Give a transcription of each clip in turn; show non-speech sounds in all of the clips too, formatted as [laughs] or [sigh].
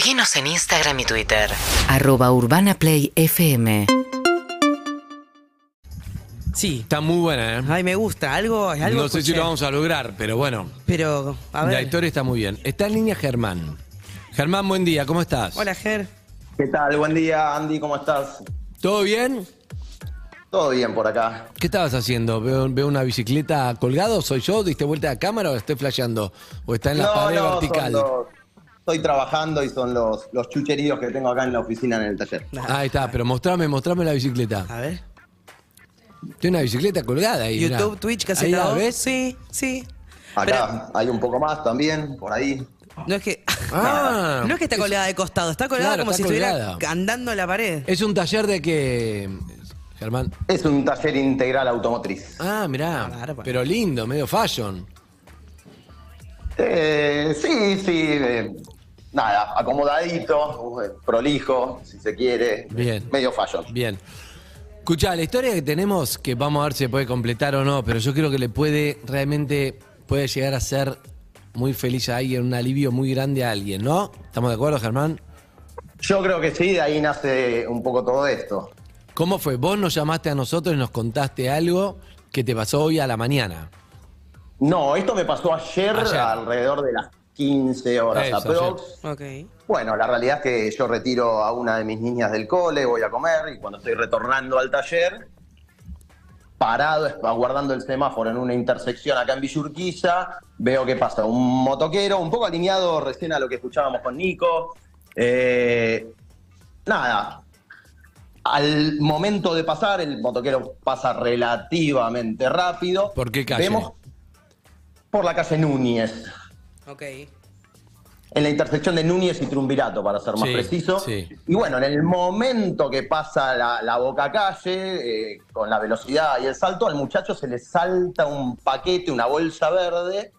Seguinos en Instagram y Twitter. Arroba Urbana Play FM. Sí. Está muy buena, ¿eh? Ay, me gusta. Algo, algo no sé si escuché. lo vamos a lograr, pero bueno. Pero, a ver. La historia está muy bien. Está en línea Germán. Germán, buen día, ¿cómo estás? Hola, Ger. ¿Qué tal? Buen día, Andy, ¿cómo estás? ¿Todo bien? Todo bien por acá. ¿Qué estabas haciendo? ¿Veo, veo una bicicleta colgado? ¿Soy yo? ¿Diste vuelta a cámara o estoy flasheando? ¿O está en la pared son vertical? Estoy trabajando y son los, los chucheríos que tengo acá en la oficina en el taller. Ahí está, pero mostrame, mostrame la bicicleta. A ver. Tiene una bicicleta colgada ahí. mirá. YouTube, Twitch, Ahí caseta la 2. ves. Sí, sí. Acá hay un poco más también, por ahí. No es que. Ah. [laughs] no es que está colgada de costado, está colgada Claro, como está si colgada. estuviera andando en la pared. Es un taller de que. Germán. Es un taller integral automotriz. Ah, mirá. Claro, bueno. Pero lindo, medio fashion. Eh, sí, sí. eh, nada, acomodadito, prolijo, si se quiere. Bien. Medio fashion. Bien. Escucha, la historia que tenemos, que vamos a ver si se puede completar o no, pero yo creo que le puede, realmente, puede llegar a ser muy feliz a alguien, un alivio muy grande a alguien, ¿no? ¿Estamos de acuerdo, Germán? Yo creo que sí, de ahí nace un poco todo esto. ¿Cómo fue? Vos nos llamaste a nosotros y nos contaste algo que te pasó hoy a la mañana. No, esto me pasó ayer, Ayer. alrededor de las 15 horas Eso, aprox. Bueno, la realidad es que yo retiro a una de mis niñas del cole, voy a comer y cuando estoy retornando al taller, parado, aguardando el semáforo en una intersección acá en Villurquiza, veo que pasa un motoquero, un poco alineado recién a lo que escuchábamos con Nico. Eh, nada, al momento de pasar, el motoquero pasa relativamente rápido. ¿Por qué calle? Vemos por la calle Núñez. Ok. En la intersección de Núñez y Trumbirato, para ser más Sí, preciso. sí. Y bueno, en el momento que pasa la, la boca calle, eh, con la velocidad y el salto, al muchacho se le salta un paquete, una bolsa verde,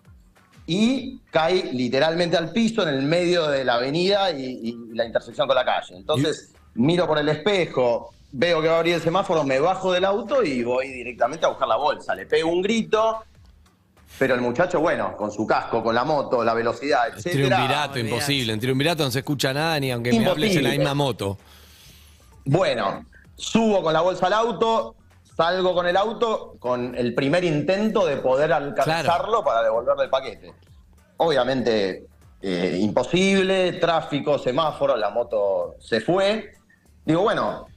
y cae literalmente al piso en el medio de la avenida y, y la intersección con la calle. Entonces, miro por el espejo, veo que va a abrir el semáforo, me bajo del auto y voy directamente a buscar la bolsa. Le pego un grito. Pero el muchacho, bueno, con su casco, con la moto, la velocidad, etcétera, triunvirato, imposible. En triunvirato no se escucha nada ni aunque me hables en la Imposible. misma moto. Bueno, subo con la bolsa al auto, salgo con el auto con el primer intento de poder alcanzarlo para devolverle el paquete. Obviamente eh, imposible, tráfico, semáforo, la moto se fue. Digo, bueno,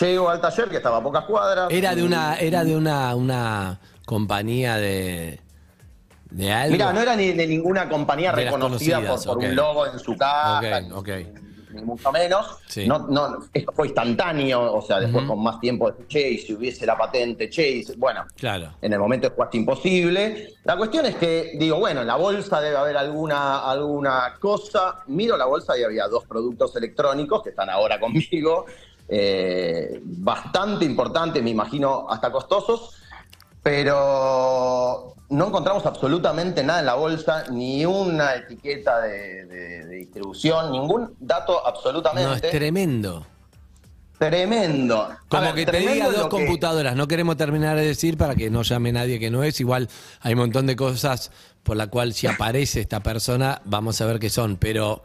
llego al taller que estaba a pocas cuadras. Era de una, era de una, una compañía de, de algo. Mira, no era ni de ninguna compañía De reconocida por, un logo en su casa. Ok, ok. Ni mucho menos. Sí. No, no, esto fue instantáneo, o sea, después con más tiempo, che, y si hubiese la patente, che, y si- bueno, Claro. en el momento es casi imposible. La cuestión es que, digo, bueno, en la bolsa debe haber alguna, alguna cosa. Miro la bolsa y había dos productos electrónicos que están ahora [laughs] conmigo, eh, bastante importantes, me imagino, hasta costosos, pero no encontramos absolutamente nada en la bolsa, ni una etiqueta de, de- de distribución, ningún dato No, es absolutamente tremendo. tremendo. Como ver, que te diga dos que- computadoras, no queremos terminar de decir para que no llame nadie que no es. Igual hay un montón de cosas por la cual si aparece esta persona, vamos a ver qué son. Pero,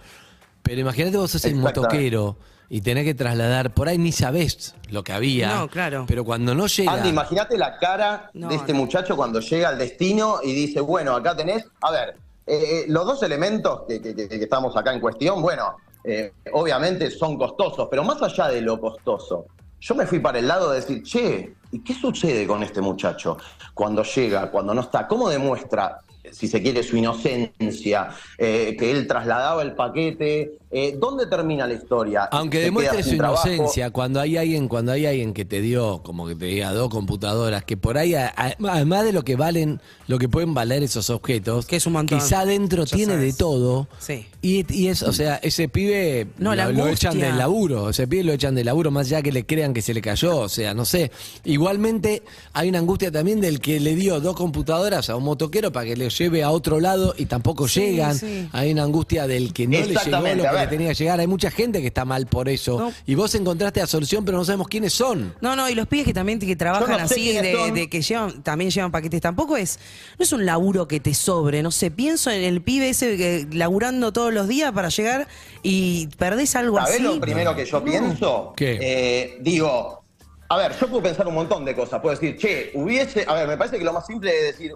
pero imagínate vos sos el motoquero y tenés que trasladar, por ahí ni sabés lo que había. No, claro. Pero cuando no llega. Andy, imagínate la cara No, de este no. muchacho cuando llega al destino y dice, bueno, acá tenés, a ver, eh, eh, los dos elementos que, que- que- que estamos acá en cuestión, bueno, eh, obviamente son costosos, pero más allá de lo costoso, yo me fui para el lado de decir, che, ¿y qué sucede con este muchacho cuando llega, cuando no está? ¿Cómo demuestra, si se quiere, su inocencia, eh, que él trasladaba el paquete? Eh, ¿Dónde termina la historia? Aunque demuestre su trabajo. inocencia, cuando hay alguien, cuando hay alguien que te dio, como que te diga dos computadoras, que por ahí, además de lo que valen, lo que pueden valer esos objetos, Que es un montón. quizá adentro tiene de todo. Sí. Y, y es, o sea, ese pibe No, lo, echan del laburo, ese pibe lo echan del laburo, más allá que le crean que se le cayó, o sea, no sé. Igualmente hay una angustia también del que le dio dos computadoras a un motoquero para que le lleve a otro lado y tampoco Sí, llegan. sí. Hay una angustia del que no le llegó lo que le tenía que llegar. Hay mucha gente que está mal por eso. No. Y vos encontraste la solución, pero no sabemos quiénes son. No, no, y los pibes que también que trabajan Yo no sé así, de, de que llevan, también llevan paquetes, tampoco es, no es un laburo que te sobre, no sé, pienso en el pibe ese que, laburando todos los días para llegar y perdés algo ¿Sabés así. lo primero que yo pienso? ¿Qué? Eh, digo, a ver, yo puedo pensar un montón de cosas. Puedo decir, che, hubiese. A ver, me parece que lo más simple es decir,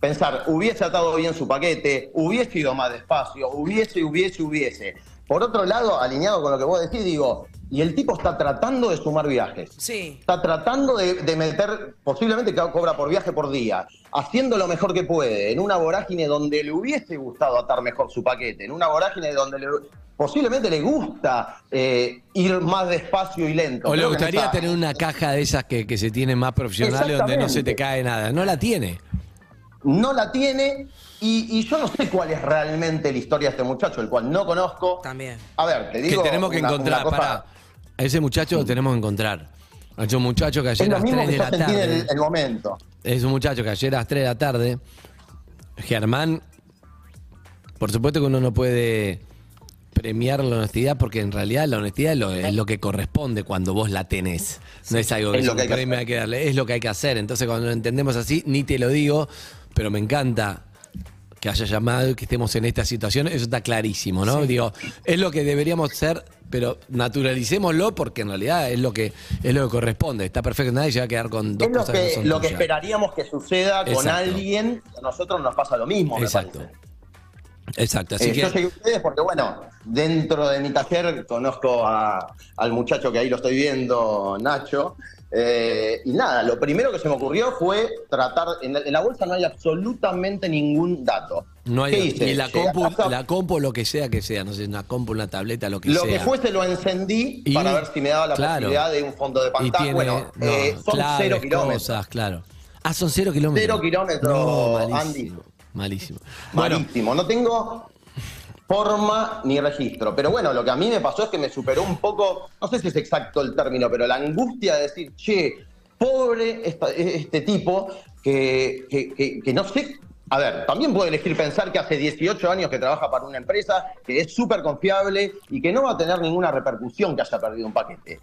pensar, hubiese atado bien su paquete, hubiese ido más despacio, hubiese, hubiese, hubiese. Por otro lado, alineado con lo que vos decís, digo, y el tipo está tratando de sumar viajes. Sí. Está tratando de, de meter, posiblemente que cobra por viaje por día, haciendo lo mejor que puede, en una vorágine donde le hubiese gustado atar mejor su paquete, en una vorágine donde le- posiblemente le gusta eh, ir más despacio y lento. O le Creo que gustaría está- tener una caja de esas que, que se tienen más profesionales donde no se te cae nada. No la tiene. No la tiene y, y yo no sé cuál es realmente la historia de este muchacho, el cual no conozco. También. A ver, te Que digo. tenemos que una- encontrar. una cosa- Para a ese muchacho lo tenemos que encontrar. A ese muchacho que Es ayer a las mismo 3 que de la tarde. el, el momento. Es un muchacho que ayer a las 3 de la tarde, Germán, por supuesto que uno no puede premiar la honestidad porque en realidad la honestidad es lo, es lo que corresponde cuando vos la tenés. No es algo que Es es lo un que hay que hacer. que darle, es lo que hay que hacer. Entonces cuando lo entendemos así, ni te lo digo, pero me encanta que haya llamado y que estemos en esta situación, eso está clarísimo, ¿no? Digo, es lo que deberíamos ser, pero naturalicémoslo porque en realidad es lo que es lo que corresponde. Está perfecto, nadie se va a quedar con dos Es lo cosas que, no que, son lo que esperaríamos que suceda con alguien, a nosotros nos pasa lo mismo, me Exacto. parece. Exacto, así Eh, que Yo a ustedes porque, bueno, dentro de mi taller conozco a- al muchacho que ahí lo estoy viendo, Nacho. Eh, y nada, lo primero que se me ocurrió fue tratar. En la, en la bolsa no hay absolutamente ningún dato. no hay ¿Qué hice? ni la a compu, la compu lo que sea que sea, no sé, una compu, una tableta, lo que Lo sea. que fuese lo encendí Y- para ver si me daba la claro. posibilidad de un fondo de pantalla. tiene bueno, no, eh, son claves, cero kilómetros. cosas, claro. Ah, son cero kilómetros. Cero kilómetros, No, Andy. malísimo. Malísimo. Bueno, Malísimo. No tengo forma ni registro. Pero bueno, lo que a mí me pasó es que me superó un poco, no sé si es exacto el término, pero la angustia de decir, che, pobre esta- este tipo que, que- que- que no sé. A ver, también puedo elegir pensar que hace 18 años que trabaja para una empresa que es súper confiable y que no va a tener ninguna repercusión que haya perdido un paquete.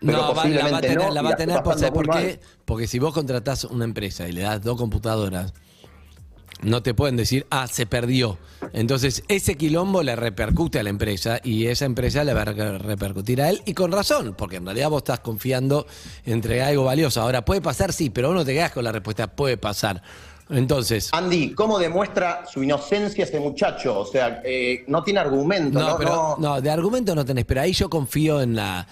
Pero no, va- la va a tener, no, la y va a tener por, ¿sabes pasando por muy qué? mal. Porque si vos contratás una empresa y le das dos computadoras, no te pueden decir, ah, se perdió. Entonces, ese quilombo le repercute a la empresa y esa empresa le va a re- repercutir a él y con razón, porque en realidad vos estás confiando en entregar algo valioso. Ahora, puede pasar, sí, pero vos no te quedas con la respuesta, puede pasar. Entonces, Andy, ¿cómo demuestra su inocencia ese muchacho? O sea, eh, no tiene argumento, no, no, pero no- no, de argumento no tenés, pero ahí yo confío en la.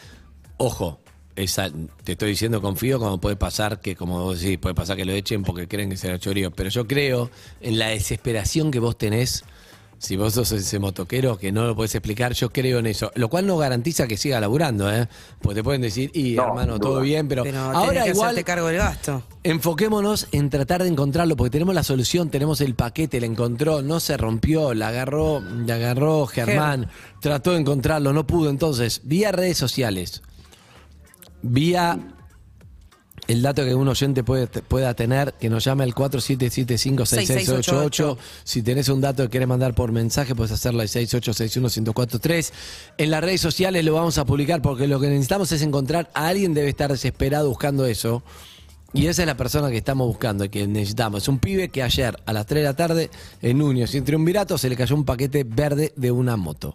Ojo, esa, te estoy diciendo confío como puede pasar que, como vos decís, puede pasar que lo echen porque creen que será chorío. Pero yo creo en la desesperación que vos tenés. Si vos sos ese motoquero que no lo podés explicar, yo creo en eso. Lo cual no garantiza que siga laburando, ¿eh? Porque te pueden decir, y No, hermano, todo duda. bien, pero, Pero ahora tenés que igual. cargo del gasto. Enfoquémonos en tratar de encontrarlo, porque tenemos la solución, tenemos el paquete, la encontró, no se rompió, la agarró, la agarró Germán, trató de encontrarlo, no pudo. Entonces, vía redes sociales, vía el dato que un oyente puede, pueda tener, que nos llame al 47756688. Si tenés un dato que querés mandar por mensaje, puedes hacerlo al 6861-1043. En las redes sociales lo vamos a publicar porque lo que necesitamos es encontrar a alguien debe estar desesperado buscando eso. Y esa es la persona que estamos buscando y que necesitamos. Es un pibe que ayer a las 3 de la tarde en Núñez y en Triunvirato se le cayó un paquete verde de una moto.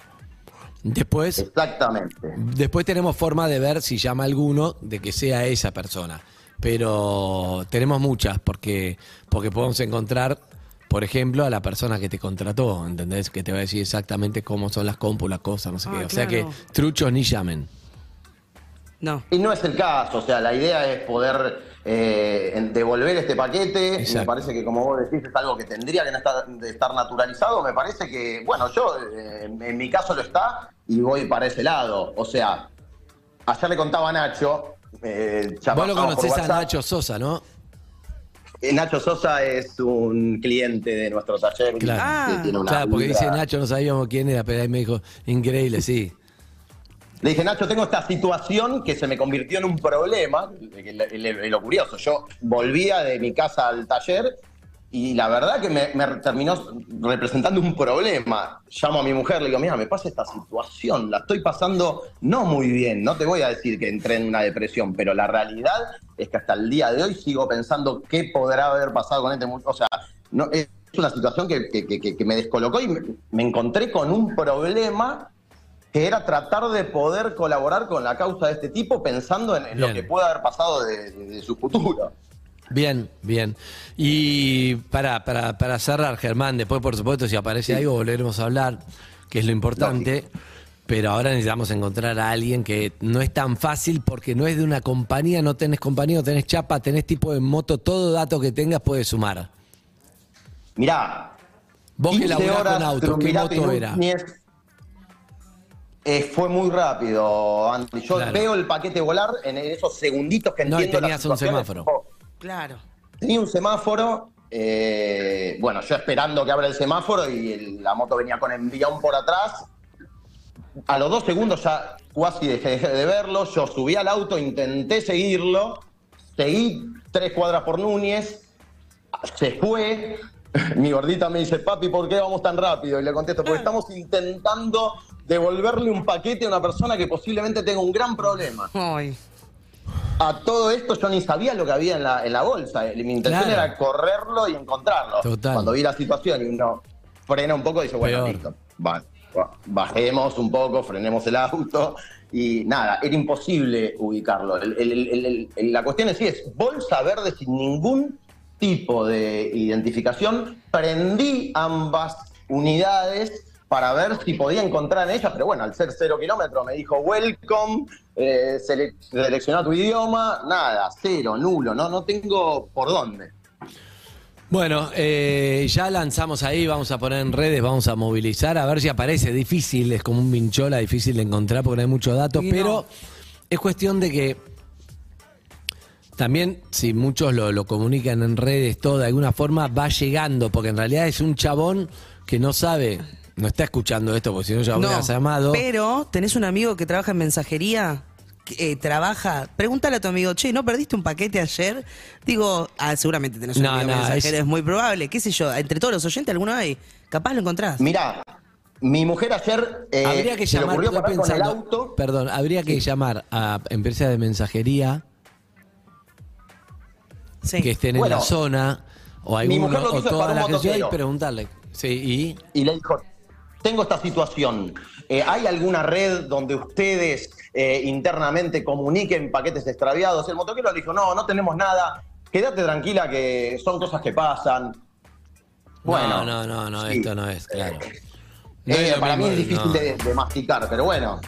Después Exactamente. Después tenemos forma de ver si llama alguno de que sea esa persona. Pero tenemos muchas, porque, porque podemos encontrar, por ejemplo, a la persona que te contrató, ¿entendés? Que te va a decir exactamente cómo son las compus, las cosas, no sé Ah, qué. O sea que truchos ni llamen. No. Y no es el caso, o sea, la idea es poder eh, devolver este paquete. Exacto. Me parece que, como vos decís, es algo que tendría que no estar, de estar naturalizado. Me parece que, bueno, yo eh, en mi caso lo está y voy para ese lado. O sea, ayer le contaba a Nacho. Eh, Vos lo conocés a. Nacho Sosa, ¿no? Eh, Nacho Sosa es un cliente de nuestro taller. Claro. Ah. que tiene una Claro, porque dice Nacho, no sabíamos quién era, pero ahí me dijo, increíble, sí. [laughs] Le dije, Nacho, tengo esta situación que se me convirtió en un problema. Lo curioso, yo volvía de mi casa al taller y la verdad que me, me terminó representando un problema. Llamo a mi mujer, le digo, mira, me pasa esta situación, la estoy pasando no muy bien. No te voy a decir que entré en una depresión, pero la realidad es que hasta el día de hoy sigo pensando qué podrá haber pasado con este muchacho. O sea, no, es una situación que, que- que- que me descolocó y me, me encontré con un problema que era tratar de poder colaborar con la causa de este tipo pensando en, en lo que puede haber pasado de, de- de su futuro. Bien, bien. Y para, para, para cerrar, Germán, después, por supuesto, si aparece algo, volveremos a hablar, que es lo importante. Pero ahora necesitamos encontrar a alguien que no es tan fácil porque no es de una compañía, no tenés compañía, no tenés chapa, tenés tipo de moto, todo dato que tengas puede sumar. Mirá, Vos que 15 laburás con autos, ¿qué moto era? Eh, fue muy rápido, Andy. Yo Claro. veo el paquete volar en esos segunditos que No, y entiendo. tenías las un semáforo. Claro. Tenía un semáforo, eh, bueno, yo esperando que abra el semáforo y el- la moto venía con envión por atrás. A los dos segundos ya casi dejé, dejé de verlo. Yo subí al auto, intenté seguirlo, seguí tres cuadras por Núñez, se fue. [laughs] Mi gordita me dice, papi, ¿por qué vamos tan rápido? Y le contesto, porque estamos intentando devolverle un paquete a una persona que posiblemente tenga un gran problema. Ay. A todo esto yo ni sabía lo que había en la, en la bolsa. Mi intención Claro. era correrlo y encontrarlo. Total. Cuando vi la situación y uno frena un poco, dice, bueno, Peor. listo, va- va- bajemos un poco, frenemos el auto. Y nada, era imposible ubicarlo. El- el- el- el- el- la cuestión es si es bolsa verde sin ningún tipo de identificación. Prendí ambas unidades para ver si podía encontrar en ellas, pero bueno, al ser cero kilómetros me dijo welcome, eh, sele- selecciona tu idioma, nada, cero, nulo, no, no tengo por dónde. Bueno, eh, ya lanzamos ahí, vamos a poner en redes, vamos a movilizar, a ver si aparece. Difícil, es como un vinchola, difícil de encontrar porque no hay muchos datos, pero no. es cuestión de que también, si muchos lo, lo comunican en redes, todo de alguna forma va llegando, porque en realidad es un chabón que no sabe, no está escuchando esto, porque si no ya No, hubieras llamado. pero tenés un amigo que trabaja en mensajería, que, eh, trabaja, pregúntale a tu amigo, che, ¿no perdiste un paquete ayer? Digo, ah, seguramente tenés un No, amigo no, mensajero, es- es... muy probable, qué sé yo, entre todos los oyentes alguno hay, capaz lo encontrás. Mirá, mi mujer ayer eh, habría que se le llamar, ocurrió parar con el auto. perdón, habría que llamar a empresas de mensajería Sí. que estén en la zona o mi alguno mujer lo o toda la que y preguntarle. Sí, y y le dijo, tengo esta situación, eh, ¿hay alguna red donde ustedes eh, internamente comuniquen paquetes extraviados? El motoquero le dijo, no, no tenemos nada, quédate tranquila que son cosas que pasan. Bueno, no, no, no, no, sí. esto no es, claro. No Eh, es lo para mí es difícil no. de, de masticar, pero bueno,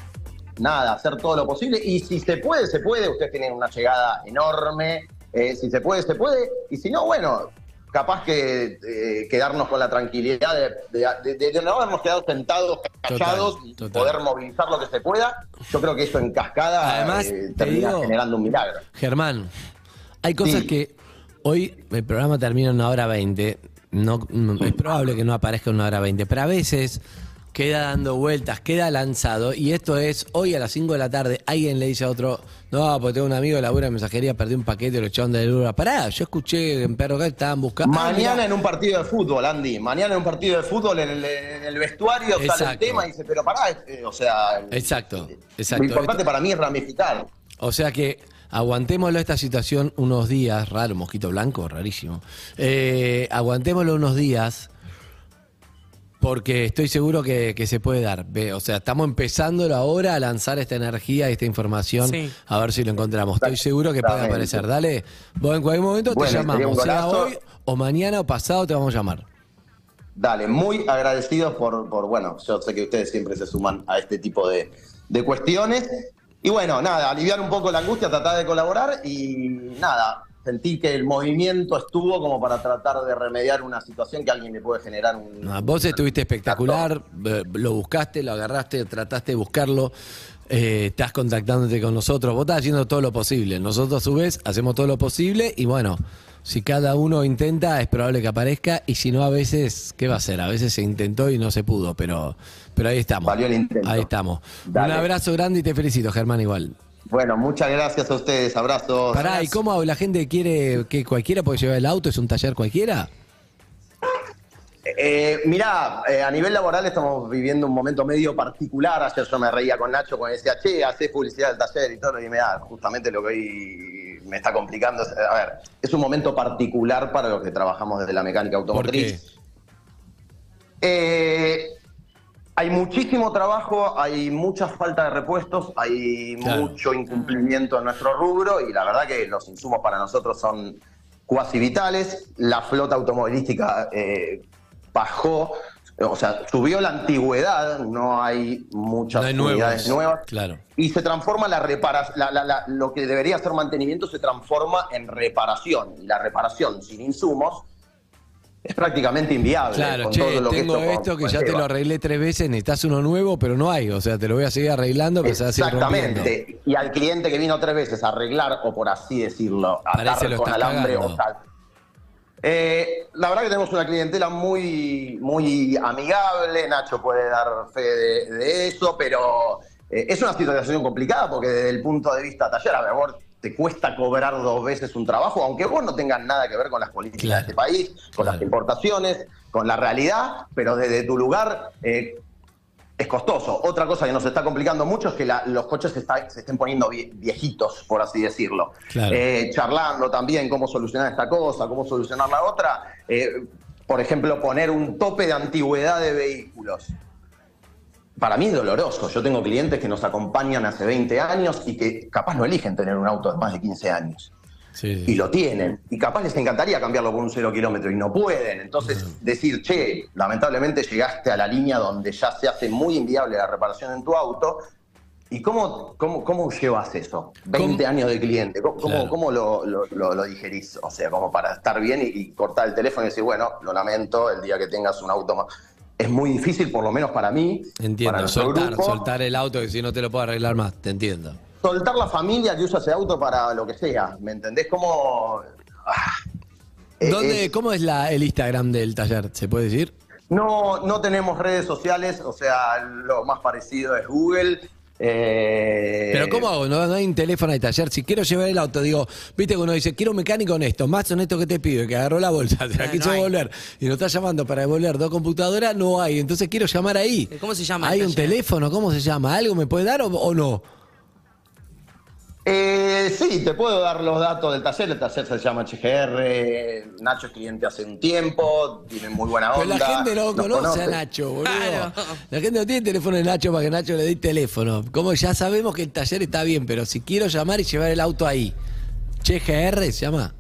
nada, hacer todo lo posible. Y si se puede, se puede. Ustedes tienen una llegada enorme. eh, si se puede, se puede. Y si no, bueno, capaz que eh, quedarnos con la tranquilidad de, de- de- de no habernos quedado sentados, callados, Total, y total. poder movilizar lo que se pueda. Yo creo que eso en cascada Además, eh, te termina digo- generando un milagro. Germán, hay cosas Sí. que hoy el programa termina en una hora veinte. No, no- es probable que no aparezca en una hora veinte, pero a veces queda dando vueltas, queda lanzado. Y esto es, hoy a las 5 de la tarde, alguien le dice a otro, no, porque tengo un amigo de la de mensajería, perdí un paquete, lo echaron de lura. Pará, yo escuché en Perro que estaban buscando. Mañana en un partido de fútbol, Andy. Mañana en un partido de fútbol, en el, en el vestuario sale el tema y dice, pero pará, eh, o sea. Exacto, Lo exacto. importante para mí es ramificar. O sea que aguantémoslo esta situación unos días, raro, mosquito blanco, rarísimo. Eh, aguantémoslo unos días porque estoy seguro que, que se puede dar. Ve, O sea, estamos empezándolo ahora a lanzar esta energía y esta información Sí. a ver si lo encontramos. Estoy seguro que puede aparecer. Dale, vos en cualquier momento Bueno, te llamamos, sea hoy o mañana o pasado te vamos a llamar. Dale, muy agradecidos por, por, bueno, yo sé que ustedes siempre se suman a este tipo de, de cuestiones. Y bueno, nada, aliviar un poco la angustia, tratar de colaborar y nada, sentí que el movimiento estuvo como para tratar de remediar una situación que a alguien le puede generar un... No, vos estuviste espectacular, eh, lo buscaste, lo agarraste, trataste de buscarlo, eh, estás contactándote con nosotros, vos estás haciendo todo lo posible. Nosotros a su vez hacemos todo lo posible y bueno, si cada uno intenta es probable que aparezca y si no a veces, ¿qué va a hacer? A veces se intentó y no se pudo, pero, pero ahí estamos. Valió el intento. Ahí estamos. Dale. Un abrazo grande y te felicito, Germán, igual. Bueno, muchas gracias a ustedes, abrazos. Pará, ¿y cómo la gente quiere que cualquiera puede llevar el auto? ¿Es un taller cualquiera? Eh, mirá, eh, a nivel laboral estamos viviendo un momento medio particular. Ayer yo me reía con Nacho cuando decía, che, haces publicidad del taller y todo, y me da justamente lo que hoy me está complicando. A ver, es un momento particular para los que trabajamos desde la mecánica ¿Por qué? automotriz. Eh, hay muchísimo trabajo, hay mucha falta de repuestos, hay Claro. mucho incumplimiento en nuestro rubro y la verdad que los insumos para nosotros son cuasi vitales. La flota automovilística eh, bajó, o sea, subió la antigüedad, no hay muchas No hay unidades nuevos. nuevas. Claro. Y se transforma la reparación, lo que debería ser mantenimiento se transforma en reparación. Y la reparación sin insumos es prácticamente inviable. Claro, con che, todo lo tengo que esto que ya te lo arreglé tres veces, necesitas uno nuevo, pero no hay. O sea, te lo voy a seguir arreglando, pero se va a seguir rompiendo. Exactamente. Y al cliente que vino tres veces a arreglar, o por así decirlo, atar con alambre o tal. Eh, la verdad que tenemos una clientela muy, muy amigable, Nacho puede dar fe de, de eso, pero eh, es una situación complicada porque desde el punto de vista taller, a ver, vos te cuesta cobrar dos veces un trabajo, aunque vos no tengas nada que ver con las políticas Claro. de este país, con Claro. las importaciones, con la realidad, pero desde tu lugar eh, es costoso. Otra cosa que nos está complicando mucho es que la- los coches se, está- se estén poniendo vie- viejitos, por así decirlo. Claro. Eh, charlando también cómo solucionar esta cosa, cómo solucionar la otra. Eh, por ejemplo, poner un tope de antigüedad de vehículos. Para mí es doloroso. Yo tengo clientes que nos acompañan hace 20 años y que capaz no eligen tener un auto de más de 15 años Sí, y lo tienen. Y capaz les encantaría cambiarlo por un cero kilómetro y no pueden. Entonces, decir, che, lamentablemente llegaste a la línea donde ya se hace muy inviable la reparación en tu auto. ¿Y cómo, cómo, cómo llevas eso? 20 ¿Cómo? años de cliente. ¿Cómo, cómo- Claro. cómo lo, lo- lo- lo digerís? O sea, como para estar bien y, y cortar el teléfono y decir, bueno, lo lamento, el día que tengas un auto más. Es muy difícil, por lo menos para mí. Entiendo, soltar, grupo, soltar el auto que si no te lo puedo arreglar más, te entiendo. soltar la familia que usa ese auto para lo que sea. ¿Me entendés? Como. ah, ¿Dónde, es- ¿Cómo es la, el Instagram del taller? ¿Se puede decir? No, no tenemos redes sociales, o sea, lo más parecido es Google. Eh, Pero ¿cómo hago? No, no hay un teléfono de taller. Si quiero llevar el auto, digo, viste que uno dice, quiero un mecánico honesto, más honesto que te pido, que agarró la bolsa, te la Ah, quiso no devolver, y nos está llamando para devolver dos computadoras, no hay. Entonces quiero llamar ahí. ¿Cómo se llama ¿Hay un taller? teléfono? ¿Cómo se llama? ¿Algo me puede dar o, o no? Eh, sí, te puedo dar los datos del taller. El taller se llama HGR. Nacho es cliente hace un tiempo, tiene muy buena onda. Pero la gente no conoce a Nacho, boludo. Claro. La gente no tiene teléfono de Nacho para que Nacho le dé teléfono. Como ya sabemos que el taller está bien, pero si quiero llamar y llevar el auto ahí, Che GR se llama.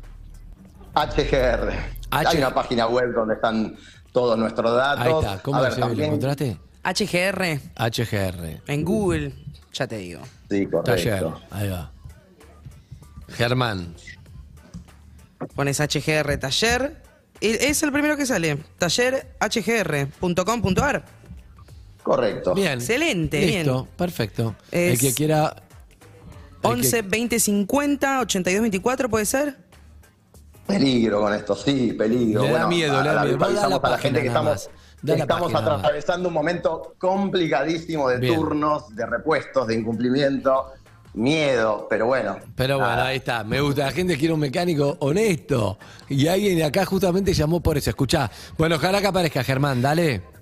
HGR. H- Hay una página web donde están todos nuestros datos. Ahí está. ¿Cómo A ver, se ¿Lo encontraste? HGR HGR. en Google, ya te digo. Sí, Taller. correcto. Ahí va. Germán. Pones HGR taller. y Es el primero que sale. Tallerhgr.com.ar. Correcto. Bien. Excelente, Listo. bien. Perfecto. Es- El que quiera. el 11 que- 20 50 82 24, ¿puede ser? Peligro con esto, sí, peligro. Le da Bueno, miedo, le da miedo. Vos da avisamos la a la gente que nada estamos, más. Da la estamos página nada más. atravesando un momento complicadísimo de Bien. turnos, de repuestos, de incumplimiento, miedo, pero bueno. Pero bueno, nada. ahí está. Me gusta. La gente quiere un mecánico honesto. Y alguien de acá justamente llamó por eso. Escuchá. Bueno, ojalá que aparezca Germán. Dale.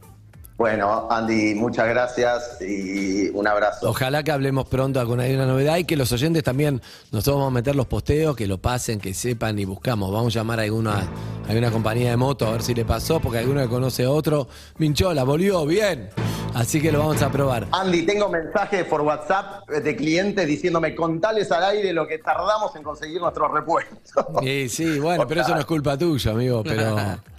Bueno, Andy, muchas gracias y un abrazo. Ojalá que hablemos pronto con alguna novedad y que los oyentes también nos vamos a meter los posteos, que lo pasen, que sepan y buscamos. Vamos a llamar a alguna, a alguna compañía de moto a ver si le pasó, porque alguno que conoce a otro. Minchola, volvió, bien. Así que lo vamos a probar. Andy, tengo mensajes por WhatsApp de clientes diciéndome contales al aire lo que tardamos en conseguir nuestros repuestos. Sí, sí, bueno, [laughs] pero eso no es culpa tuya, amigo, pero... [laughs]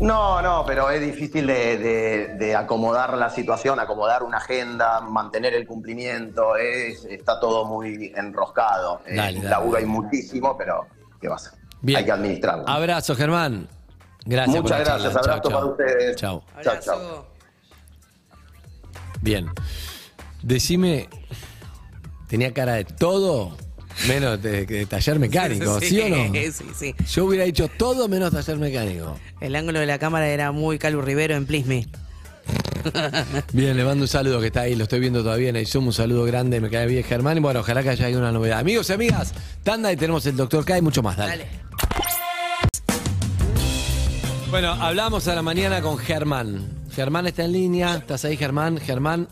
No, no, pero es difícil de, de- de acomodar la situación, acomodar una agenda, mantener el cumplimiento, es, está todo muy enroscado. Eh, Dale, laburo dale. hay muchísimo, pero ¿qué va a ser? Bien. Hay que administrarlo. Abrazo, Germán. Gracias Muchas por gracias, charla. abrazo Chau, para chau. ustedes. Chao, chao. Bien. Decime, tenía cara de todo menos de, de taller mecánico, [laughs] ¿sí, o no? Sí, sí. Yo hubiera dicho todo menos taller mecánico. El ángulo de la cámara era muy Calu Rivero en Please [laughs] Me. Bien, le mando un saludo que está ahí, lo estoy viendo todavía en el Zoom, un saludo grande, me cae bien Germán y bueno, ojalá que haya una novedad. Amigos y amigas, tanda y tenemos el doctor K y mucho más, dale. Dale. Bueno, hablamos a la mañana con Germán. Germán está en línea. ¿Estás ahí, Germán? Germán.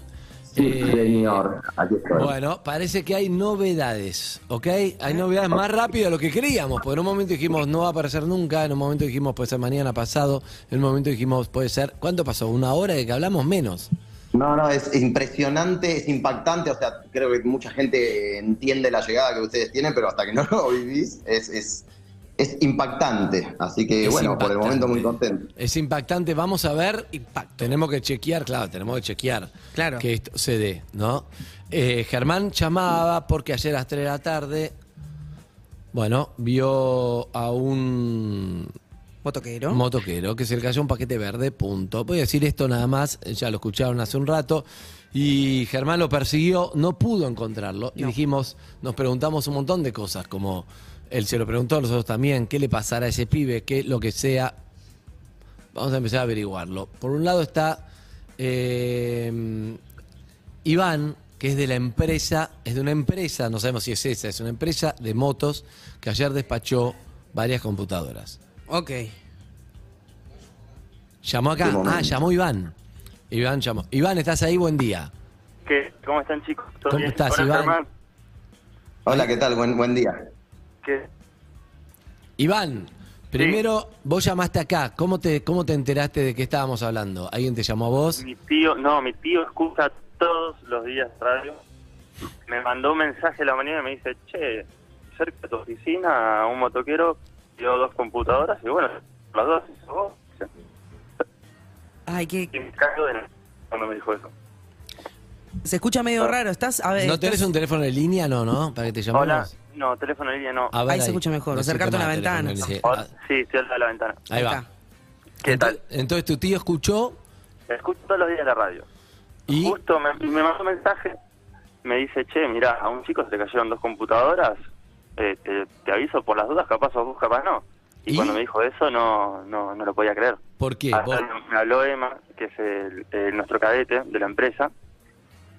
Sí, eh, señor, aquí estoy. Bueno, parece que hay novedades, ¿ok? Hay novedades más rápido de lo que creíamos, porque en un momento dijimos no va a aparecer nunca, en un momento dijimos puede ser mañana pasado, en un momento dijimos puede ser, ¿cuánto pasó? ¿Una hora de que hablamos menos? No, no, es impresionante, es impactante. O sea, creo que mucha gente entiende la llegada que ustedes tienen, pero hasta que no [laughs] lo vivís, es, es, es impactante. Así que, Es bueno, por el momento muy contento. Es impactante, vamos a ver. Tenemos que chequear, claro, tenemos que chequear Claro. que esto se dé, ¿no? Eh, Germán llamaba porque ayer a las 3 de la tarde, bueno, vio a un Motoquero. motoquero que se le cayó un paquete verde, punto. Voy a decir esto nada más, ya lo escucharon hace un rato. Y Germán lo persiguió, no pudo encontrarlo. Y dijimos, nos preguntamos un montón de cosas, como él se lo preguntó a nosotros también, qué le pasará a ese pibe, qué lo que sea. Vamos a empezar a averiguarlo. Por un lado está eh, Iván, que es de la empresa, es de una empresa, no sabemos si es esa, es una empresa de motos que ayer despachó varias computadoras. Ok. Llamó acá. Ah, llamó Iván. Iván llamó. Iván, ¿estás ahí? Buen día. ¿Qué? ¿Cómo están chicos? ¿Todo ¿Cómo bien? estás, Hola, Iván? Germán. Hola, ¿qué tal? Buen, buen día. ¿Qué? Iván, primero vos llamaste acá. ¿Cómo te, ¿Cómo te enteraste de que estábamos hablando? ¿Alguien te llamó a vos? Mi tío, no, mi tío escucha todos los días radio. Me mandó un mensaje a la mañana y me dice, che, cerca de tu oficina un motoquero dio dos computadoras y bueno, las dos vos. Ay, que Y me cago de cuando me dijo eso. se escucha medio raro. ¿Estás? A ver, ¿No estás- tenés un teléfono de línea? No, ¿no? Para que te llamemos. Hola, no, teléfono de línea no. A ver Ahí se escucha mejor, acercarte a teléfono ventana. Sí, estoy al lado de la ventana. Ahí va. está. ¿Qué tal? Entonces, tu tío escuchó Escucho todos los días la radio. y... Justo me, me mandó un mensaje, me dice, che, mira, a un chico se le cayeron dos computadoras, eh, te, te aviso por las dudas, capaz sos vos, capaz no. Y, ¿Y? cuando me dijo eso, no no, no lo podía creer. ¿Por qué? Hasta me habló Emma, que es el, el- nuestro cadete de la empresa,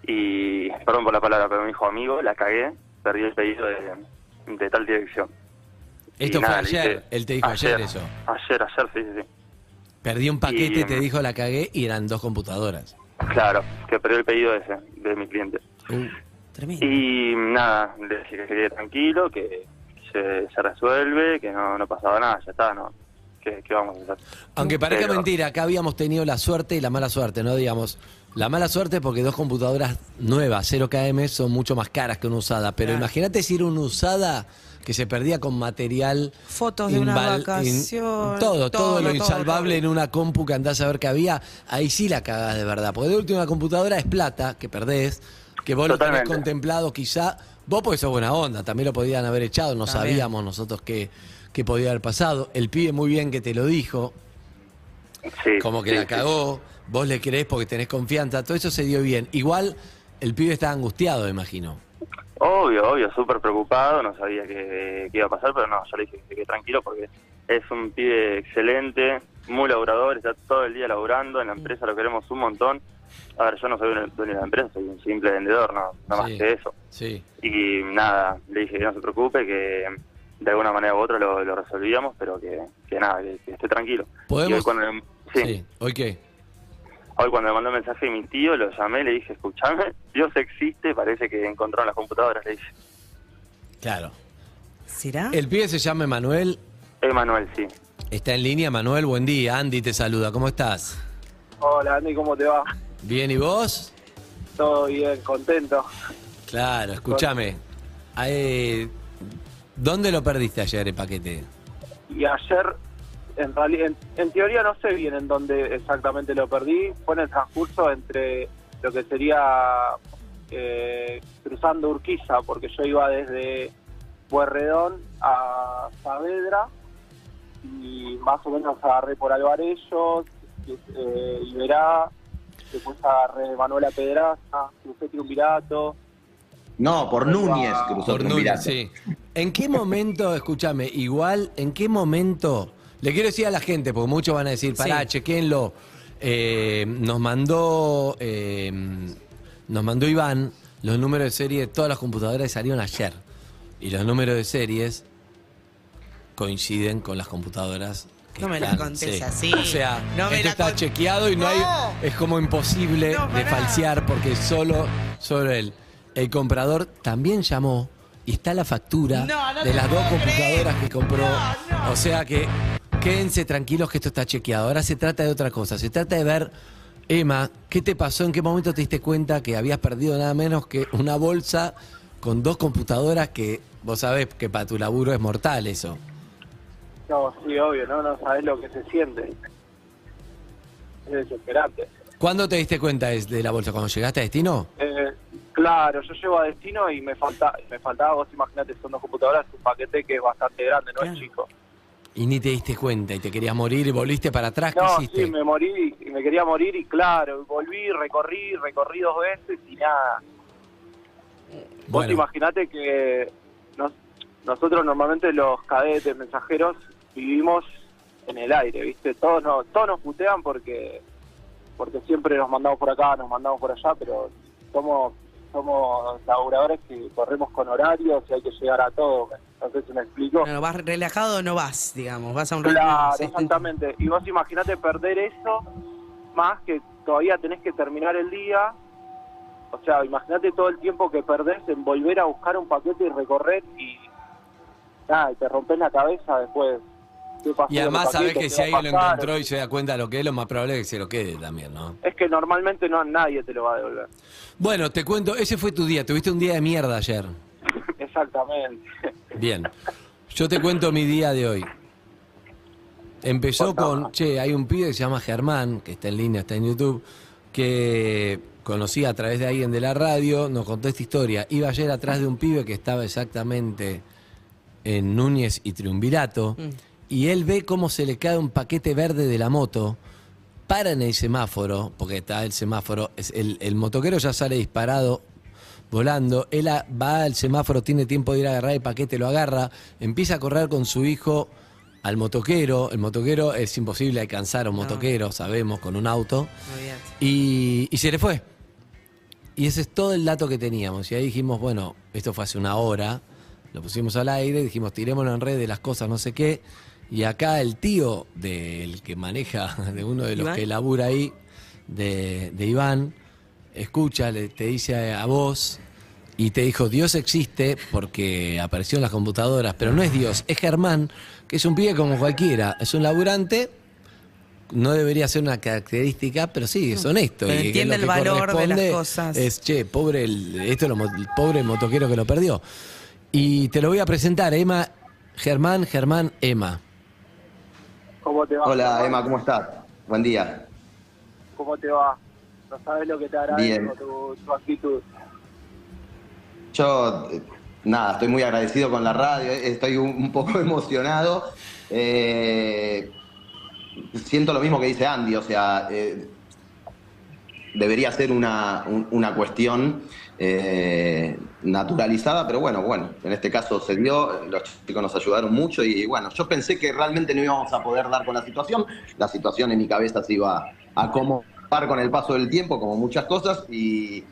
y, perdón por la palabra, pero me dijo, amigo, la cagué, perdí el pedido de, de tal dirección. Esto Y fue nada, ayer. dije, Él te dijo ayer, eso. Ayer, ayer, sí, sí, sí. Perdí un paquete, Y- te dijo la cagué y eran dos computadoras. Claro, que perdió el pedido ese, de mi cliente. Uh, Tremendo. Y nada, le dije que quería tranquilo, que se, se resuelve, que no, no pasaba nada, ya está, ¿no? ¿Qué, qué vamos a hacer? Aunque parezca Pero- mentira, acá habíamos tenido la suerte y la mala suerte, ¿no? Digamos, la mala suerte porque dos computadoras nuevas, 0KM, son mucho más caras que una usada. Pero Claro. imagínate si era una usada que se perdía con material. Fotos de inval- vacaciones, in- todo, todo, todo, lo todo, insalvable todo. en una compu que andás a ver que había. Ahí sí la cagás de verdad. Porque de última una computadora es plata, que perdés, que vos lo Totalmente. tenés contemplado quizá. Vos porque sos buena onda, también lo podían haber echado, no También. sabíamos nosotros qué, qué podía haber pasado. El pibe muy bien que te lo dijo Sí, como que sí, la sí. cagó, vos le creés porque tenés confianza, todo eso se dio bien. Igual el pibe estaba angustiado, imagino. Obvio, obvio, súper preocupado, no sabía qué, qué iba a pasar, pero no, yo le dije que, que tranquilo porque es un pibe excelente, muy laburador, está todo el día laburando, en la empresa lo queremos un montón. A ver, yo no soy un dueño de la empresa, soy un simple vendedor, no, no más Sí. que eso. Sí. Y nada, le dije que no se preocupe, que de alguna manera u otra lo, lo resolvíamos, pero que, que nada, que, que esté tranquilo. ¿Podemos? Y hoy cuando, le- sí, ¿Hoy qué? Hoy cuando me mandó un mensaje mi tío, lo llamé, le dije, escuchame, Dios existe, parece que encontraron las computadoras, le dije. Claro. ¿Será? El pibe se llama Manuel, Emanuel, sí. está en línea. Manuel, buen día. Andy te saluda, ¿cómo estás? Hola Andy, ¿cómo te va? ¿Bien y vos? Todo bien, contento. Claro, escúchame. Eh, ¿Dónde lo perdiste ayer el paquete? Y ayer, en en, en teoría no sé bien en dónde exactamente lo perdí. Fue en el transcurso entre lo que sería eh, cruzando Urquiza, porque yo iba desde Puerredón a Saavedra y más o menos agarré por Alvarellos, eh, Iberá, después agarré Manuela Pedraza, crucé Triunvirato. No, por Núñez cruzó Por Núñez, sí. ¿En qué momento, escúchame, igual, en qué momento, le quiero decir a la gente, porque muchos van a decir, pará, Sí. chequenlo, eh, nos mandó, eh, nos mandó Iván los números de serie de todas las computadoras que salieron ayer. Y los números de series coinciden con las computadoras que No me la están- contés así. O sea, No esto la está con- chequeado y no, hay. Es como imposible No, de falsear porque solo, solo él. El comprador también llamó y está la factura No, de las dos computadoras que compró. O sea que quédense tranquilos que esto está chequeado. Ahora se trata de otra cosa. Se trata de ver, Emma, ¿qué te pasó? ¿En qué momento te diste cuenta que habías perdido nada menos que una bolsa con dos computadoras que vos sabés que para tu laburo es mortal eso? No, sí, obvio, no, no sabes lo que se siente. Es desesperante. ¿Cuándo te diste cuenta de de la bolsa? ¿Cuando llegaste a destino? Eh, claro, yo llego a destino y me falta, me faltaba, vos imaginate, son dos computadoras, un paquete que es bastante grande, no Claro. es chico. Y ni te diste cuenta y te querías morir y volviste para atrás. ¿Qué No, hiciste? sí, me morí y me quería morir y claro, volví, recorrí, recorrí dos veces y nada. Vos Bueno. imaginate que nos- nosotros normalmente los cadetes mensajeros vivimos en el aire, ¿viste? Todos nos, todos nos putean porque porque siempre nos mandamos por acá, nos mandamos por allá, pero somos somos laburadores que corremos con horarios y hay que llegar a todo. Si me explico. Vas relajado o no vas, digamos. Vas a un. Claro, exactamente. Y vos imaginate perder eso, más que todavía tenés que terminar el día. O sea, imagínate todo el tiempo que perdés en volver a buscar un paquete y recorrer y nada, y te rompes la cabeza después. ¿Qué pasó Y además paquete? que ¿Qué si alguien lo encontró y se da cuenta de lo que es, lo más probable es que se lo quede también, ¿no? Es que normalmente no nadie te lo va a devolver. Bueno, te cuento, ese fue tu día. Tuviste un día de mierda ayer. [laughs] Exactamente. Bien. Yo te cuento mi día de hoy. Empezó con, che, hay un pibe que se llama Germán, que está en línea, está en YouTube, que conocí a través de alguien de la radio, nos contó esta historia. Iba ayer atrás de un pibe que estaba exactamente en Núñez y Triunvirato, y él ve cómo se le cae un paquete verde de la moto, para en el semáforo, porque está el semáforo, es el, el motoquero ya sale disparado volando, él a- va al semáforo, tiene tiempo de ir a agarrar el paquete, lo agarra, empieza a correr con su hijo al motoquero, el motoquero es imposible alcanzar a un motoquero, sabemos, con un auto, y se le fue. Y ese es todo el dato que teníamos. Y ahí dijimos, bueno, esto fue hace una hora, lo pusimos al aire, dijimos, tirémoslo en red de las cosas, no sé qué. Y acá el tío del que maneja, [laughs] de uno de los ¿Iván? que labura ahí, de, de Iván, escucha, le, te dice a vos y te dijo, Dios existe porque apareció en las computadoras, pero no es Dios, es Germán, que es un pibe como cualquiera, es un laburante, no debería ser una característica, pero sí, es honesto. Pero y entiende el valor de las cosas. Es, che, pobre el, esto lo el pobre motoquero que lo perdió. Y te lo voy a presentar, Emma, Germán, Germán, Emma. ¿Cómo te va? Hola Emma, ¿cómo estás? Buen día. ¿Cómo te va? No sabes lo que te Bien. agradezco, tu, tu actitud. Yo, eh, nada, estoy muy agradecido con la radio, eh, estoy un, un poco [laughs] emocionado. Eh, siento lo mismo que dice Andy, o sea, eh, debería ser una, un- una cuestión eh, naturalizada, pero bueno, bueno, en este caso se dio, los chicos nos ayudaron mucho y bueno, yo pensé que realmente no íbamos a poder dar con la situación, la situación en mi cabeza se iba a acomodar con el paso del tiempo, como muchas cosas, y,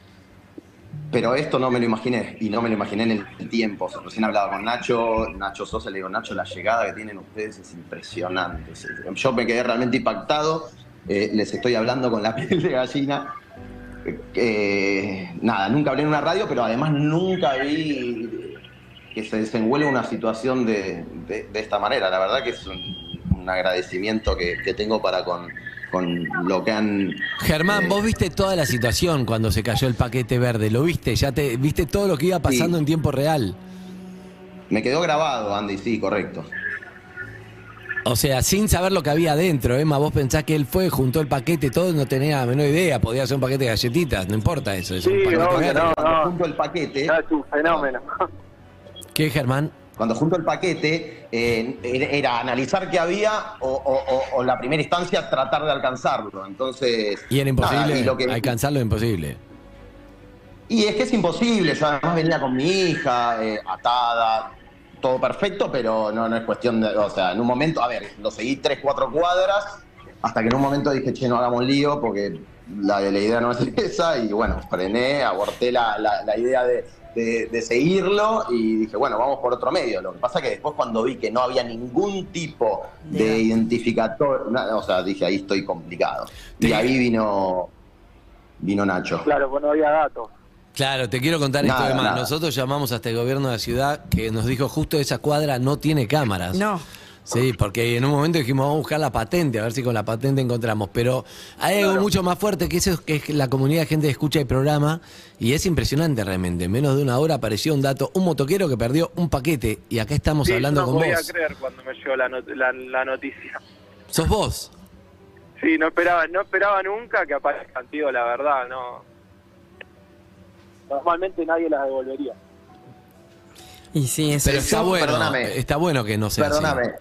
pero esto no me lo imaginé, y no me lo imaginé en el tiempo. Recién hablaba con Nacho, Nacho Sosa, le digo, Nacho, la llegada que tienen ustedes es impresionante. Yo me quedé realmente impactado, eh, les estoy hablando con la [laughs] piel de gallina. Eh, nada, nunca hablé en una radio, pero además nunca vi que se desenvuelva una situación de, de- de esta manera. La verdad que es un, un agradecimiento que, que tengo para con, con lo que han... Germán, eh, vos viste toda la situación cuando se cayó el paquete verde, ¿lo viste? Ya te viste todo lo que iba pasando Sí. en tiempo real. Me quedó grabado, Andy, sí, correcto. O sea, sin saber lo que había adentro, Emma, vos pensás que él fue, juntó el paquete, todo, no tenía la menor idea, podía ser un paquete de galletitas, no importa eso. es un Sí, paquete obvio, verde. no. Cuando junto el paquete, es un fenómeno. ¿Qué, Germán? cuando junto el paquete, eh, era, analizar qué había o, o- o- o la primera instancia tratar de alcanzarlo. Entonces. Y era imposible nada, y lo que- alcanzarlo, imposible. Y es que es imposible, yo además venía con mi hija, eh, atada, todo perfecto, pero no, no es cuestión de, o sea, en un momento, a ver, lo seguí tres, cuatro cuadras, hasta que en un momento dije, che, no hagamos lío, porque la, la idea no es [laughs] esa, y bueno, frené, aborté la, la- la idea de, de- de seguirlo y dije, bueno, vamos por otro medio. Lo que pasa que después cuando vi que no había ningún tipo de identificador, nada, o sea, dije, ahí estoy complicado. Y ahí vino, vino Nacho. Claro, pues no había datos. Claro, te quiero contar esto Nada, de más. nada. Nosotros llamamos hasta el gobierno de la ciudad que nos dijo justo esa cuadra no tiene cámaras. No. Sí, porque en un momento dijimos vamos a buscar la patente, a ver si con la patente encontramos. Pero hay algo mucho más fuerte que eso, que es la comunidad de gente que escucha el programa y es impresionante realmente. En menos de una hora apareció un dato, un motoquero que perdió un paquete y acá estamos Sí, hablando no con podía vos. creer cuando me llegó la, not- la, la noticia. ¿Sos vos? Sí, no esperaba, no esperaba nunca que aparezcan, tío, la verdad, no. Normalmente nadie las devolvería. Y sí, eso Pero es. está yo, bueno, perdóname. está bueno que no sea así. Perdóname.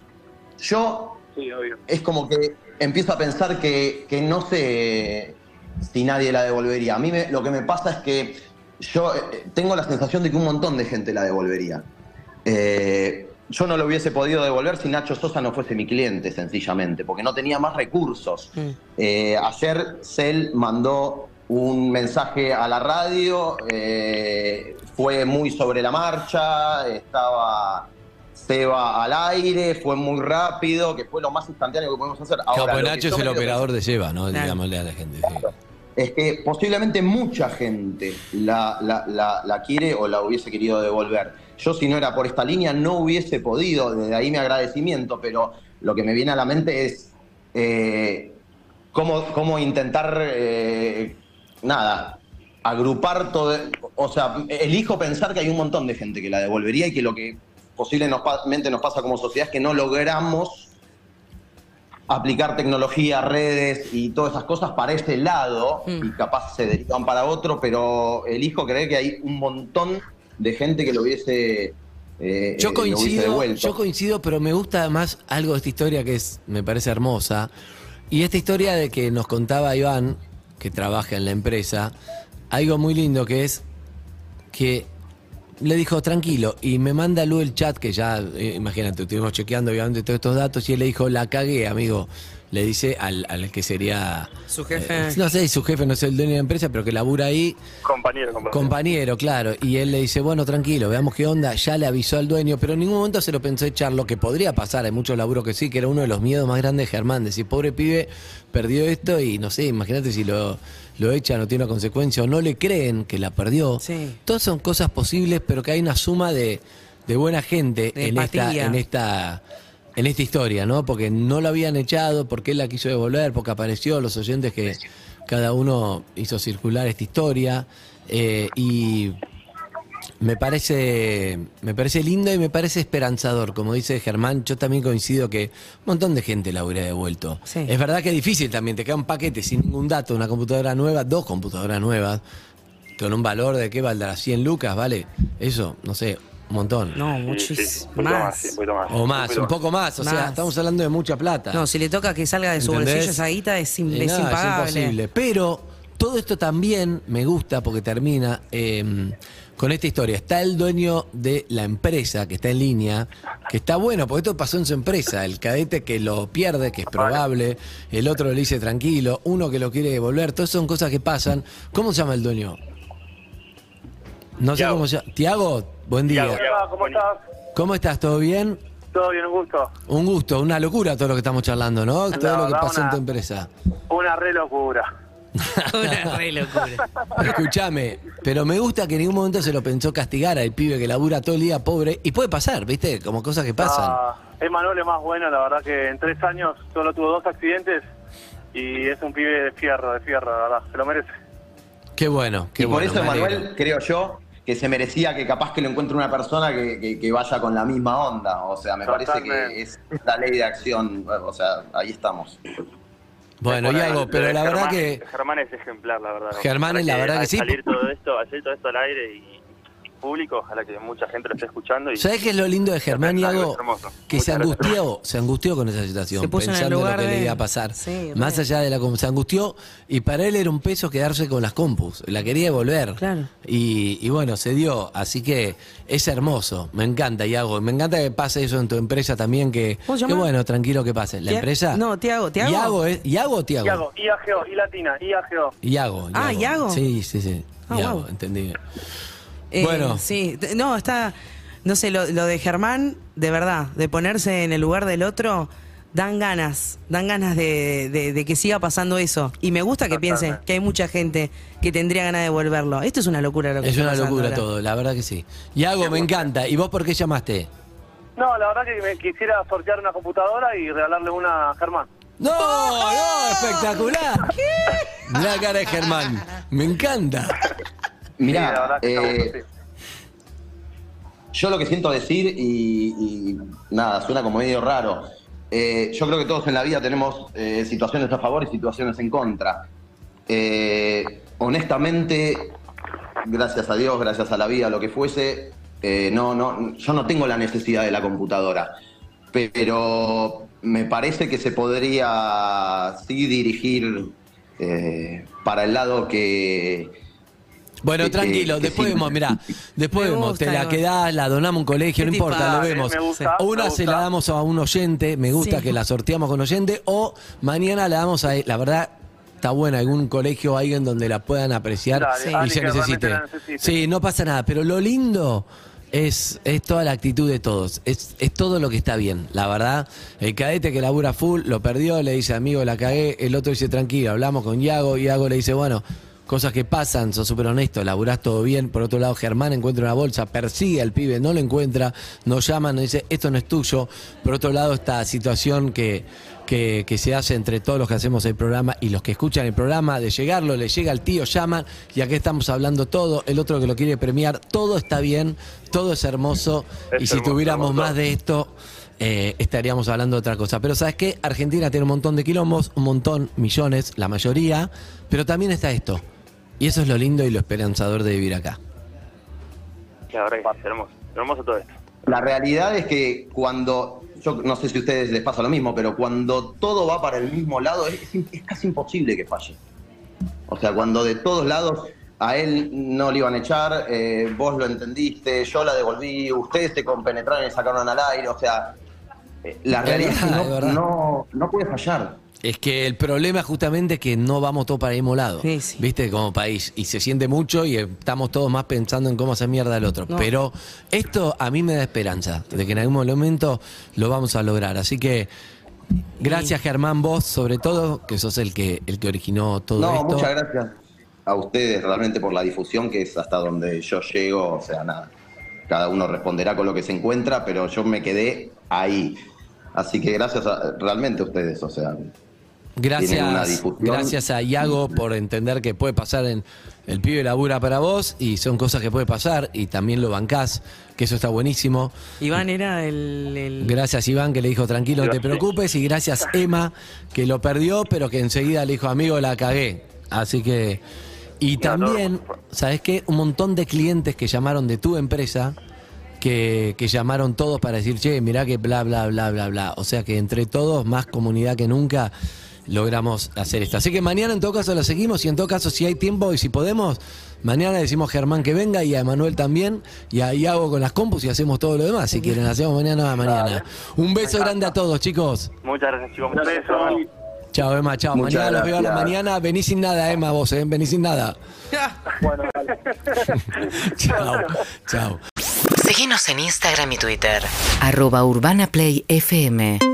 Yo Sí, obvio. es como que empiezo a pensar que, que no sé si nadie la devolvería. A mí me- lo que me pasa es que yo eh, tengo la sensación de que un montón de gente la devolvería. Eh, yo no lo hubiese podido devolver si Nacho Sosa no fuese mi cliente, sencillamente, porque no tenía más recursos. Mm. Eh, ayer Cel mandó un mensaje a la radio, eh, fue muy sobre la marcha, estaba Seba al aire, fue muy rápido, que fue lo más instantáneo que podemos hacer. Claro, Ahora, pues que Nacho es el operador de lleva, ¿no? Claro. Digámosle a la gente. sí. es que posiblemente mucha gente la, la- la- la quiere o la hubiese querido devolver. Yo si no era por esta línea no hubiese podido, desde ahí mi agradecimiento, pero lo que me viene a la mente es eh, cómo, cómo intentar, eh, nada, agrupar todo, o sea, elijo pensar que hay un montón de gente que la devolvería y que lo que posiblemente nos pasa como sociedad es que no logramos aplicar tecnología, redes y todas esas cosas para ese lado Mm. y capaz se derivan para otro, pero elijo creer que hay un montón de gente que lo hubiese, eh, Yo eh, hubiese coincido, devuelto. yo coincido, pero me gusta además algo de esta historia que es, me parece hermosa. Y esta historia de que nos contaba Iván, que trabaja en la empresa, algo muy lindo que es que le dijo tranquilo y me manda Lu el chat que ya, eh, imagínate, estuvimos chequeando obviamente todos estos datos y él le dijo, la cagué, amigo. Le dice al, al que sería... Su jefe. eh, no sé, su jefe no es el dueño de la empresa, pero que labura ahí. Compañero, compañero. Compañero, claro. Y él le dice, bueno, tranquilo, veamos qué onda. Ya le avisó al dueño, pero en ningún momento se lo pensó echar. Lo que podría pasar, hay muchos laburos que sí, que era uno de los miedos más grandes de Germán. Decir, pobre pibe, perdió esto y no sé, imagínate si lo, lo echan o tiene una consecuencia o no le creen que la perdió. Sí. Todas son cosas posibles, pero que hay una suma de, de buena gente De en esta, en esta en esta historia, ¿no? Porque no lo habían echado, porque él la quiso devolver, porque apareció los oyentes que cada uno hizo circular esta historia. eh, y me parece, me parece lindo y me parece esperanzador. Como dice Germán, yo también coincido que un montón de gente la hubiera devuelto. Sí. Es verdad que es difícil también, te queda un paquete sin ningún dato, una computadora nueva, dos computadoras nuevas, con un valor de qué valdrá 100 lucas, ¿vale? Eso, no sé, un montón. No, Sí, sí, muchísimo un poquito más. sí, más. O más, un poco más. O sea, estamos hablando de mucha plata. No, si le toca que salga de su ¿Entendés? bolsillo esa guita es, im- es nada, impagable. imposible. Pero todo esto también me gusta porque termina eh, con esta historia. Está el dueño de la empresa que está en línea, que está bueno, porque esto pasó en su empresa. El cadete que lo pierde, que es probable, el otro le dice tranquilo, uno que lo quiere devolver, todas son cosas que pasan. ¿Cómo se llama el dueño? No sé Tiago. cómo se llama. Tiago, buen día. Hola, ¿cómo estás? ¿Cómo estás? ¿Todo bien? Todo bien, un gusto. Un gusto, una locura todo lo que estamos charlando, ¿no? Todo lo que pasó en tu empresa. Una re locura. [laughs] Una re locura. Escúchame, pero me gusta que en ningún momento se lo pensó castigar al pibe que labura todo el día pobre. Y puede pasar, ¿viste? Como cosas que pasan. Ah, Emanuel es más bueno, la verdad que en tres años solo tuvo dos accidentes y es un pibe de fierro, de fierro, la verdad, se lo merece. Qué bueno, qué y por eso. Emanuel, creo yo que se merecía que capaz que lo encuentre una persona que, que- que vaya con la misma onda. O sea, me parece que es la ley de acción. O sea, ahí estamos. Bueno, Iago, lo pero la verdad que. Germán es ejemplar, la verdad. Germán es la verdad que sí. salir todo esto, salir todo esto al aire y público, ojalá que mucha gente lo esté escuchando. Y ¿Sabes qué es lo lindo de Germán, Iago? Que Muchas se gracias. angustió, se angustió con esa situación, Se puso en el pensando en lo que le iba a pasar. Sí. Más allá de la se angustió y para él era un peso quedarse con las compus, la quería devolver. Claro. Y, y bueno, se dio, así que es hermoso, me encanta, Iago, me encanta que pase eso en tu empresa también, que, bueno, tranquilo que pase. ¿La Tia- empresa? No, Tiago, Tiago. ¿Iago, es, ¿Iago o Tiago? Iago, IAGO, I latina, IAGO. Iago. Ah, Iago. Sí, sí, sí. Ah, Iago, wow. entendí. Eh, Bueno. Sí, no, está, no sé, lo, lo de Germán, de verdad, de ponerse en el lugar del otro, dan ganas, dan ganas de, de- de que siga pasando eso. Y me gusta que piense que hay mucha gente que tendría ganas de devolverlo. Esto es una locura lo que Es está una locura ahora. todo, la verdad que sí. Yago, me encanta. ¿Y vos por qué llamaste? No, la verdad que me quisiera sortear una computadora y regalarle una a Germán. No, no, espectacular. La cara de Germán. Me encanta. Sí, está eh, yo lo que siento decir, y, y nada, suena como medio raro. eh, yo creo que todos en la vida tenemos eh, situaciones a favor y situaciones en contra. Honestamente, gracias a Dios, gracias a la vida, lo que fuese, no, no, yo no tengo la necesidad de la computadora. Pero me parece que se podría sí dirigir para el lado que, Bueno, Que- tranquilo, que después sí. vemos, mirá, [laughs] después Me vemos, gusta, te la quedás, la donamos a un colegio, no ¿Qué importa, lo vemos. Gusta, Una se la damos a un oyente, me gusta Sí. que la sorteamos con oyente, o mañana la damos a, la verdad, está buena, algún colegio o alguien donde la puedan apreciar Dale, Sí. y alguien se que necesite. la necesite. Sí, no pasa nada, pero lo lindo es, es toda la actitud de todos, es, es todo lo que está bien, la verdad. El cadete que labura full, lo perdió, le dice, amigo, la cagué, el otro dice, tranquilo, hablamos con Yago, Yago le dice, bueno, cosas que pasan, sos súper honesto, laburás todo bien. Por otro lado, Germán encuentra una bolsa, persigue al pibe, no lo encuentra, nos llaman, nos dice, esto no es tuyo. Por otro lado, esta situación que, que, que se hace entre todos los que hacemos el programa y los que escuchan el programa, de llegarlo, le llega al tío, llaman, y aquí estamos hablando todo, el otro que lo quiere premiar, todo está bien, todo es hermoso, Es y si hermoso, tuviéramos hermoso. más de esto... eh, estaríamos hablando de otra cosa. Pero ¿sabes qué? Argentina tiene un montón de quilombos, un montón, millones, la mayoría, pero también está esto. Y eso es lo lindo y lo esperanzador de vivir acá. La verdad que es hermoso, hermoso todo esto. La realidad es que cuando, yo no sé si a ustedes les pasa lo mismo, pero cuando todo va para el mismo lado, es, es casi imposible que falle. O sea, cuando de todos lados a él no le iban a echar, eh, vos lo entendiste, yo la devolví, ustedes se compenetraron y sacaron al aire, o sea, eh, la realidad es, que no, no, no puede fallar. Es que el problema justamente es que no vamos todos para el mismo lado, Sí, sí. ¿viste? Como país. Y se siente mucho y estamos todos más pensando en cómo hacer mierda al otro. No. Pero esto a mí me da esperanza de que en algún momento lo vamos a lograr. Así que gracias Germán, vos sobre todo, que sos el que, el que originó todo No, esto. muchas gracias a ustedes realmente por la difusión, que es hasta donde yo llego, o sea, nada. Cada uno responderá con lo que se encuentra, pero yo me quedé ahí. Así que gracias a, realmente a ustedes, o sea, una Gracias, gracias a Iago por entender que puede pasar en el pibe labura para vos y son cosas que puede pasar y también lo bancás, que eso está buenísimo. Iván era el. el- Gracias Iván que le dijo tranquilo, no te preocupes y gracias Emma que lo perdió pero que enseguida le dijo amigo la cagué. Así que y también, ¿sabes qué? Un montón de clientes que llamaron de tu empresa que, que llamaron todos para decir, che, mirá que bla, bla, bla, bla, bla. O sea que entre todos, más comunidad que nunca, logramos hacer esto. Así que mañana en todo caso lo seguimos y en todo caso si hay tiempo y si podemos, mañana decimos a Germán que venga y a Emanuel también y a Iago con las compus y hacemos todo lo demás. Si quieren, hacemos mañana a mañana. Un beso grande a todos, chicos. Muchas gracias, chicos. Muchas Un gracias. beso. Chao, Emma, chao. Muchas mañana los veo a la mañana. Vení sin nada, Emma, vos, ¿eh? Vení sin nada. Bueno, dale. [laughs] chao, chao. Seguinos en Instagram y Twitter. arroba Urbana Play FM